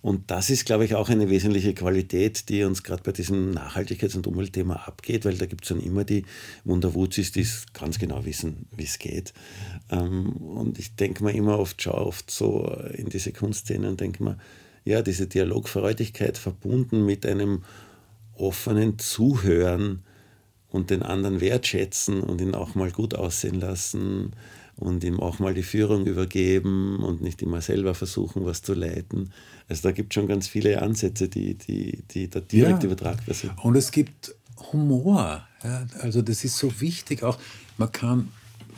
Und das ist, glaube ich, auch eine wesentliche Qualität, die uns gerade bei diesem Nachhaltigkeits- und Umweltthema abgeht, weil da gibt es dann immer die Wunderwuzis, die ganz genau wissen, wie es geht. Ähm, und ich denke mir immer oft, schaue oft so in diese Kunstszene und denke mir, ja, diese Dialogfreudigkeit verbunden mit einem offenen Zuhören und den anderen wertschätzen und ihn auch mal gut aussehen lassen und ihm auch mal die Führung übergeben und nicht immer selber versuchen, was zu leiten. Also da gibt es schon ganz viele Ansätze, die, die, die da direkt ja. übertragbar sind.
Und es gibt Humor. Ja, also das ist so wichtig auch. Man kann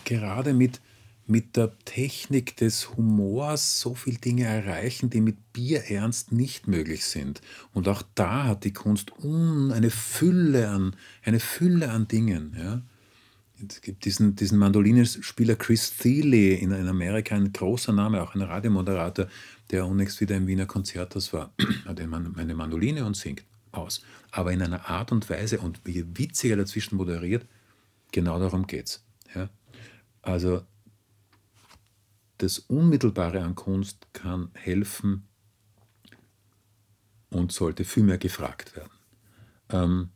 gerade mit, mit der Technik des Humors so viele Dinge erreichen, die mit Bierernst nicht möglich sind. Und auch da hat die Kunst eine Fülle an, eine Fülle an Dingen. Ja. Es gibt diesen, diesen Mandolinenspieler Chris Thiele in, in Amerika, ein großer Name, auch ein Radiomoderator, der unlängst wieder im Wiener Konzerthaus war. Hat eine Mandoline und singt aus. Aber in einer Art und Weise und wie witziger dazwischen moderiert, genau darum geht es. Ja? Also das Unmittelbare an Kunst kann helfen und sollte viel mehr gefragt werden. Ähm,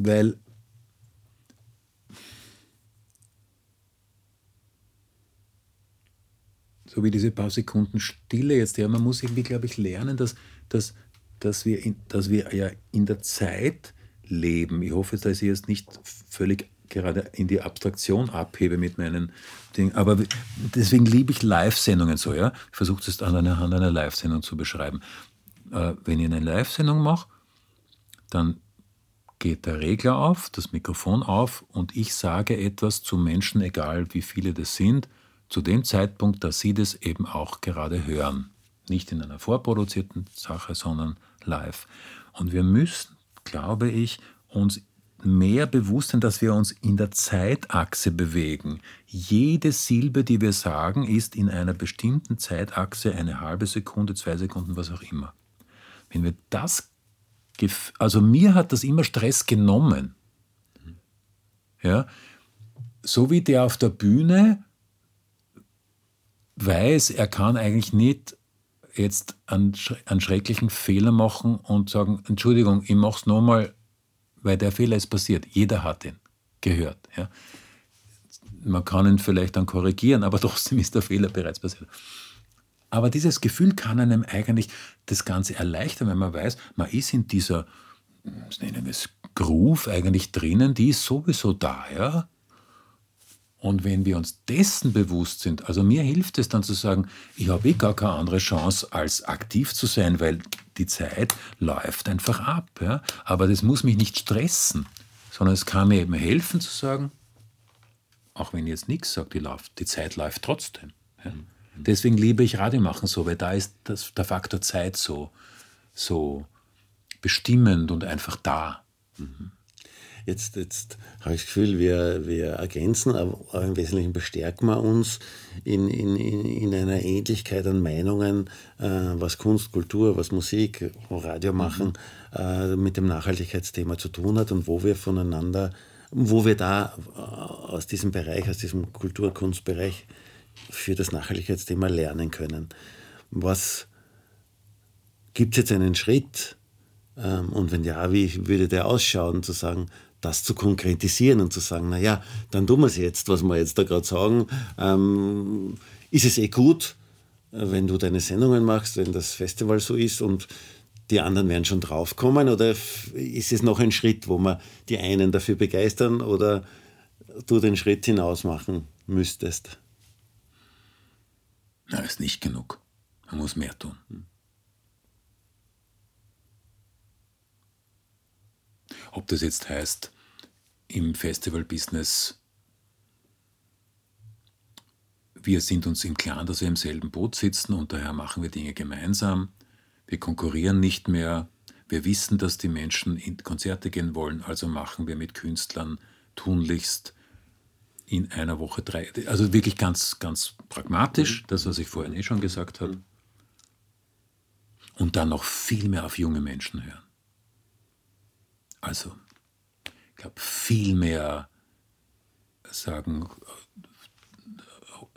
weil so wie diese paar Sekunden Stille jetzt, ja, man muss irgendwie, glaube ich, lernen, dass, dass, dass, wir in, dass wir ja in der Zeit leben. Ich hoffe, dass ich jetzt nicht völlig gerade in die Abstraktion abhebe mit meinen Dingen. Aber deswegen liebe ich Live-Sendungen so, ja. Ich versuche es an einer, einer Live-Sendung zu beschreiben. Äh, wenn ich eine Live-Sendung mache, dann geht der Regler auf, das Mikrofon auf und ich sage etwas zu Menschen, egal wie viele das sind, zu dem Zeitpunkt, dass sie das eben auch gerade hören. Nicht in einer vorproduzierten Sache, sondern live. Und wir müssen, glaube ich, uns mehr bewusst sein, dass wir uns in der Zeitachse bewegen. Jede Silbe, die wir sagen, ist in einer bestimmten Zeitachse eine halbe Sekunde, zwei Sekunden, was auch immer. Wenn wir das also mir hat das immer Stress genommen. Ja, so wie der auf der Bühne weiß, er kann eigentlich nicht jetzt einen, einen schrecklichen Fehler machen und sagen, Entschuldigung, ich mache es nochmal, weil der Fehler ist passiert. Jeder hat ihn gehört. Ja. Man kann ihn vielleicht dann korrigieren, aber trotzdem ist der Fehler bereits passiert. Aber dieses Gefühl kann einem eigentlich das Ganze erleichtern, wenn man weiß, man ist in dieser, nennen wir es, Groove eigentlich drinnen, die ist sowieso da, ja. Und wenn wir uns dessen bewusst sind, also mir hilft es dann zu sagen, ich habe eh gar keine andere Chance, als aktiv zu sein, weil die Zeit läuft einfach ab. Ja? Aber das muss mich nicht stressen, sondern es kann mir eben helfen zu sagen, auch wenn ich jetzt nichts sage, die, die Zeit läuft trotzdem. Ja? Deswegen liebe ich Radio machen so, weil da ist das, der Faktor Zeit so, so bestimmend und einfach da.
Jetzt, jetzt habe ich das Gefühl, wir, wir ergänzen, aber im Wesentlichen bestärken wir uns in, in, in einer Ähnlichkeit an Meinungen, äh, was Kunst, Kultur, was Musik, Radio machen, äh, mit dem Nachhaltigkeitsthema zu tun hat und wo wir voneinander, wo wir da äh, aus diesem Bereich, aus diesem Kultur-Kunstbereich für das Nachhaltigkeitsthema lernen können. Was gibt es jetzt einen Schritt? Ähm, und wenn ja, wie würde der ausschauen, zu sagen, das zu konkretisieren und zu sagen, naja, dann tun wir es jetzt, was wir jetzt da gerade sagen. Ähm, ist es eh gut, äh, wenn du deine Sendungen machst, wenn das Festival so ist und die anderen werden schon draufkommen? Oder ist es noch ein Schritt, wo man die einen dafür begeistern oder du den Schritt hinaus machen müsstest?
Na, ist nicht genug. Man muss mehr tun. Ob das jetzt heißt, im Festival-Business, wir sind uns im Klaren, dass wir im selben Boot sitzen und daher machen wir Dinge gemeinsam. Wir konkurrieren nicht mehr. Wir wissen, dass die Menschen in Konzerte gehen wollen, also machen wir mit Künstlern tunlichst in einer Woche drei. Also wirklich ganz, ganz pragmatisch, das, was ich vorhin eh schon gesagt habe. Und dann noch viel mehr auf junge Menschen hören. Also, ich glaube, viel mehr sagen,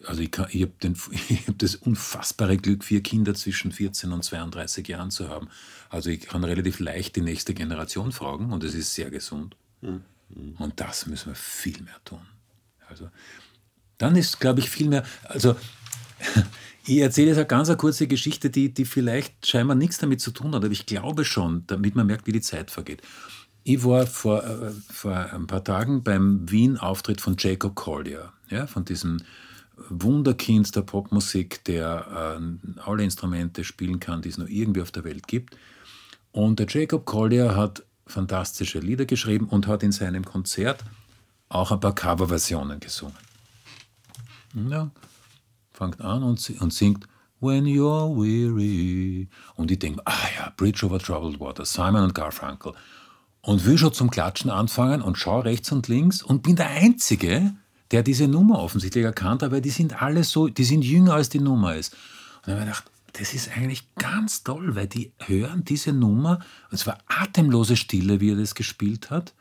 also ich, ich habe hab das unfassbare Glück, vier Kinder zwischen 14 und 32 Jahren zu haben. Also ich kann relativ leicht die nächste Generation fragen und es ist sehr gesund. Mhm. Und das müssen wir viel mehr tun. Also dann ist, glaube ich, viel mehr, also ich erzähle jetzt eine ganz kurze Geschichte, die, die vielleicht scheinbar nichts damit zu tun hat, aber ich glaube schon, damit man merkt, wie die Zeit vergeht. Ich war vor, äh, vor ein paar Tagen beim Wien-Auftritt von Jacob Collier, ja, von diesem Wunderkind der Popmusik, der äh, alle Instrumente spielen kann, die es nur irgendwie auf der Welt gibt. Und der Jacob Collier hat fantastische Lieder geschrieben und hat in seinem Konzert auch ein paar Coverversionen gesungen. Ja, fängt an und, und singt When You're Weary. Und ich denke, ah ja, Bridge over Troubled Water, Simon und Garfunkel und will schon zum Klatschen anfangen und schaue rechts und links und bin der Einzige, der diese Nummer offensichtlich erkannt hat, weil die sind alle so, die sind jünger als die Nummer ist. Und dann habe ich gedacht, das ist eigentlich ganz toll, weil die hören diese Nummer, und es war atemlose Stille, wie er das gespielt hat.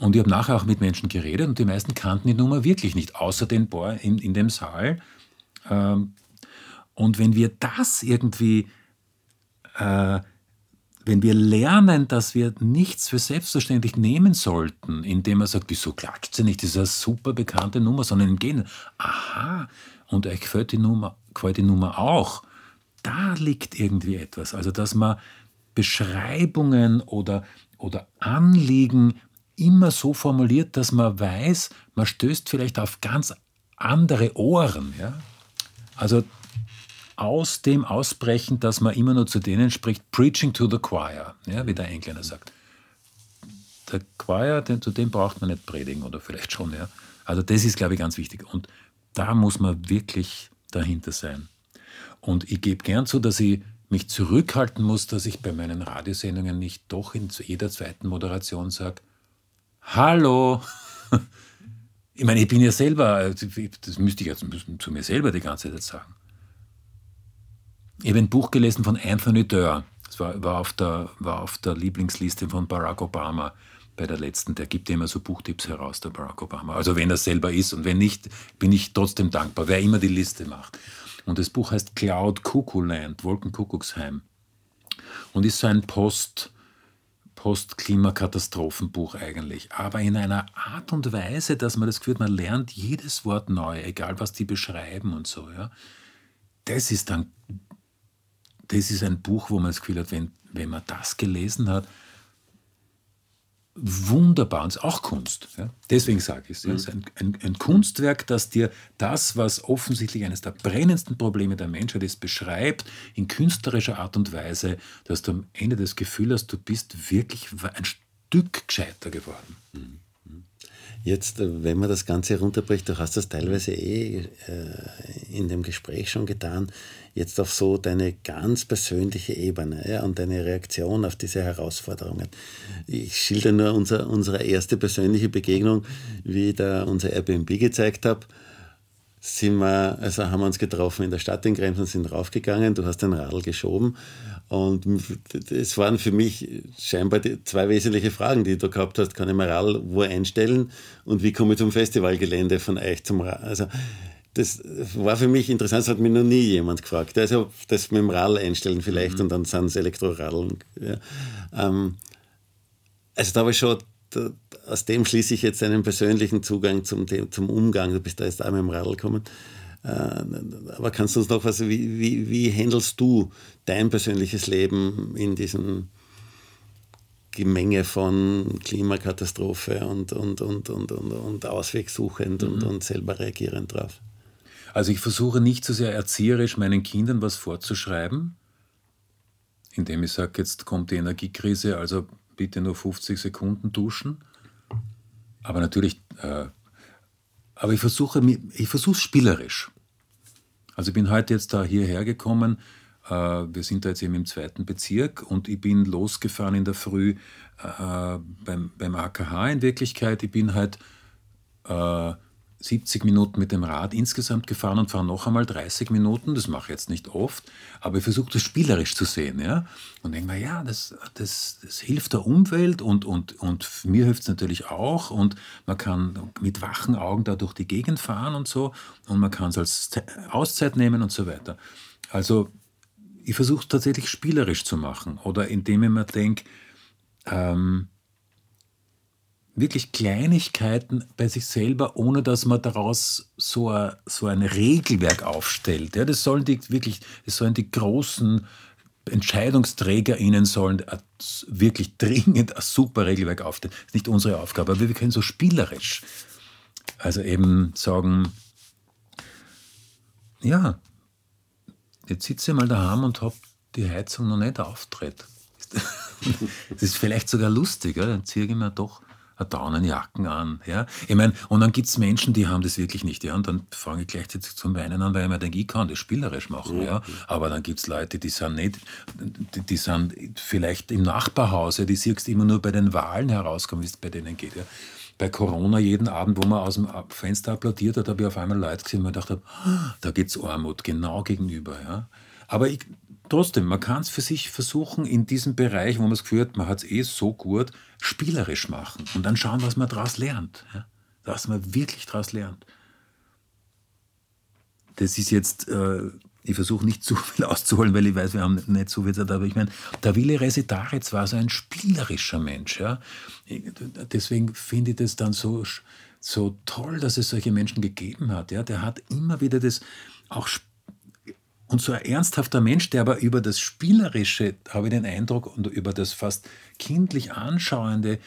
Und ich habe nachher auch mit Menschen geredet und die meisten kannten die Nummer wirklich nicht, außer den Boy in, in dem Saal. Ähm, und wenn wir das irgendwie äh, wenn wir lernen, dass wir nichts für selbstverständlich nehmen sollten, indem man sagt, wieso klatscht sie nicht, das ist eine super bekannte Nummer, sondern im Gegenteil, aha, und euch gefällt die Nummer, gefällt die Nummer auch, da liegt irgendwie etwas. Also, dass man Beschreibungen oder, oder Anliegen immer so formuliert, dass man weiß, man stößt vielleicht auf ganz andere Ohren. Ja? Also aus dem ausbrechen, dass man immer nur zu denen spricht, preaching to the choir, ja, wie der Engländer sagt. Der Choir, den, zu dem braucht man nicht predigen oder vielleicht schon. Ja. Also das ist, glaube ich, ganz wichtig. Und da muss man wirklich dahinter sein. Und ich gebe gern zu, dass ich mich zurückhalten muss, dass ich bei meinen Radiosendungen nicht doch in jeder zweiten Moderation sage, Hallo! Ich meine, ich bin ja selber, das müsste ich jetzt zu mir selber die ganze Zeit sagen. Ich habe ein Buch gelesen von Anthony Durr. Das war, war, auf der, war auf der Lieblingsliste von Barack Obama bei der letzten. Der gibt immer so Buchtipps heraus, der Barack Obama. Also wenn er selber ist und wenn nicht, bin ich trotzdem dankbar, wer immer die Liste macht. Und das Buch heißt Cloud Cuckoo Land, Wolkenkuckucksheim. Und ist so ein Post- Post-Klimakatastrophenbuch eigentlich, aber in einer Art und Weise, dass man das Gefühl hat, man lernt jedes Wort neu, egal was die beschreiben und so. Ja. Das ist dann das ist ein Buch, wo man das Gefühl hat, wenn, wenn man das gelesen hat, wunderbar und auch Kunst. Ja? Deswegen sage ich es. Ja? Es ist ein, ein, ein, Kunstwerk, das dir das, was offensichtlich eines der brennendsten Probleme der Menschheit ist, beschreibt in künstlerischer Art und Weise, dass du am Ende das Gefühl hast, du bist wirklich ein Stück gescheiter geworden.
Jetzt, äh, wenn man das Ganze runterbricht, du hast das teilweise eh äh, in dem Gespräch schon getan, jetzt auf so deine ganz persönliche Ebene ja, und deine Reaktion auf diese Herausforderungen. Ich schilder nur unser, unsere erste persönliche Begegnung, wie ich da unser Airbnb gezeigt habe sind wir, also haben wir uns getroffen in der Stadt in Krems und sind raufgegangen. Du hast den Radl geschoben. Und es waren für mich scheinbar zwei wesentliche Fragen, die du gehabt hast. Kann ich mein Radl wo einstellen? Und wie komme ich zum Festivalgelände von euch zum Radl? Also, das war für mich interessant, das hat mich noch nie jemand gefragt. Also das mit dem Radl einstellen vielleicht mhm. und dann sind es Elektroradeln. Ja. Ähm, also da war schon da, aus dem schließe ich jetzt einen persönlichen Zugang zum, zum Umgang. Du bist da jetzt auch mit dem Radl gekommen. Äh, aber kannst du uns noch was, wie, wie, wie handelst du dein persönliches Leben in diesem Gemenge von Klimakatastrophe und, und, und, und, und, und auswegsuchend mhm. und, und selber reagierend drauf?
Also ich versuche nicht so sehr erzieherisch meinen Kindern was vorzuschreiben, indem ich sage, jetzt kommt die Energiekrise, also bitte nur 50 Sekunden duschen. Aber natürlich, äh, aber ich versuche ich versuche es spielerisch. Also ich bin heute jetzt da hierher gekommen. Äh, wir sind da jetzt eben im zweiten Bezirk und ich bin losgefahren in der Früh äh, beim, beim AKH in Wirklichkeit. Ich bin halt äh, 70 Minuten mit dem Rad insgesamt gefahren und fahre noch einmal 30 Minuten. Das mache ich jetzt nicht oft, aber ich versuche das spielerisch zu sehen. Ja? Und denke mir, ja, das, das, das hilft der Umwelt und, und, und mir hilft es natürlich auch. Und man kann mit wachen Augen da durch die Gegend fahren und so. Und man kann es als Auszeit nehmen und so weiter. Also ich versuche es tatsächlich spielerisch zu machen. Oder indem ich mir denke, ähm, wirklich Kleinigkeiten bei sich selber, ohne dass man daraus so ein, so ein Regelwerk aufstellt. Ja, das sollen die wirklich, das sollen die großen EntscheidungsträgerInnen sollen wirklich dringend ein super Regelwerk aufstellen. Das ist nicht unsere Aufgabe, aber wir können so spielerisch, also eben sagen, ja, jetzt sitze ich mal daheim und habe die Heizung noch nicht auftritt. Das ist vielleicht sogar lustig, dann ziehe ich mir doch Daunenjacken an. Ja? Ich meine, und dann gibt es Menschen, die haben das wirklich nicht. Ja? Und dann fange ich gleichzeitig zum Weinen an, weil ich mir denke, ich kann das spielerisch machen. Ja. ja? Aber dann gibt es Leute, die sind nicht, die, die sind vielleicht im Nachbarhaus, ja, die siehst immer nur bei den Wahlen herauskommen, wie es bei denen geht. Ja? Bei Corona jeden Abend, wo man aus dem Fenster applaudiert hat, habe ich auf einmal Leute gesehen, wo ich dachte, da gibt es Armut, genau gegenüber. Ja? Aber ich, trotzdem, man kann es für sich versuchen, in diesem Bereich, wo man es geführt, man hat es eh so gut, spielerisch machen und dann schauen, was man daraus lernt. Ja? Was man wirklich daraus lernt. Das ist jetzt, äh, ich versuche nicht zu viel auszuholen, weil ich weiß, wir haben nicht so viel Zeit, aber ich meine, der Wille Resitaritz war so ein spielerischer Mensch. Ja? Deswegen finde ich das dann so, so toll, dass es solche Menschen gegeben hat. Ja? Der hat immer wieder das auch und so ein ernsthafter Mensch, der aber über das Spielerische, habe ich den Eindruck, und über das fast kindlich Anschauende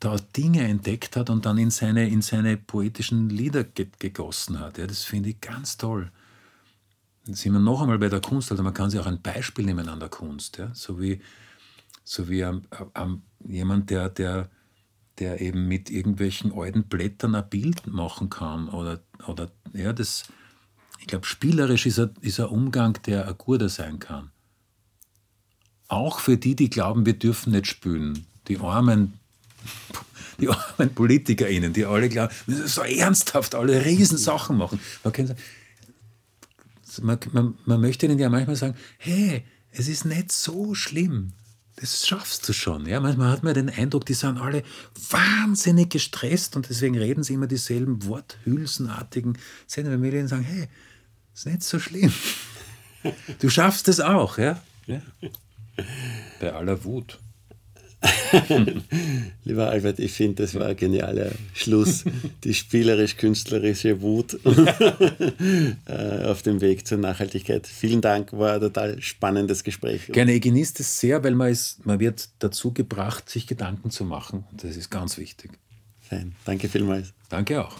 da Dinge entdeckt hat und dann in seine, in seine poetischen Lieder gegossen hat. Ja, das finde ich ganz toll. Dann sind wir noch einmal bei der Kunst, also man kann sich auch ein Beispiel nehmen an der Kunst. Ja? So wie, so wie um, um, jemand, der, der, der eben mit irgendwelchen alten Blättern ein Bild machen kann. Oder, oder ja, das, ich glaube, spielerisch ist ein, ist ein Umgang, der ein guter sein kann. Auch für die, die glauben, wir dürfen nicht spülen. Die armen, die armen PolitikerInnen, die alle glauben, wir müssen so ernsthaft alle Riesensachen machen. Man, man, man, möchte ihnen ja manchmal sagen, hey, es ist nicht so schlimm. Das schaffst du schon. Ja? Manchmal hat man den Eindruck, die sind alle wahnsinnig gestresst und deswegen reden sie immer dieselben worthülsenartigen Sätze. Wenn wir ihnen sagen, hey, ist nicht so schlimm. Du schaffst es auch, ja? ja. Bei aller Wut.
Lieber Albert, ich finde, das war ein genialer Schluss. Die spielerisch-künstlerische Wut äh, auf dem Weg zur Nachhaltigkeit. Vielen Dank, war ein total spannendes Gespräch.
Gerne, ich genieße es sehr, weil man, ist, man wird dazu gebracht, sich Gedanken zu machen. Das ist ganz wichtig.
Fein. Danke vielmals.
Danke auch.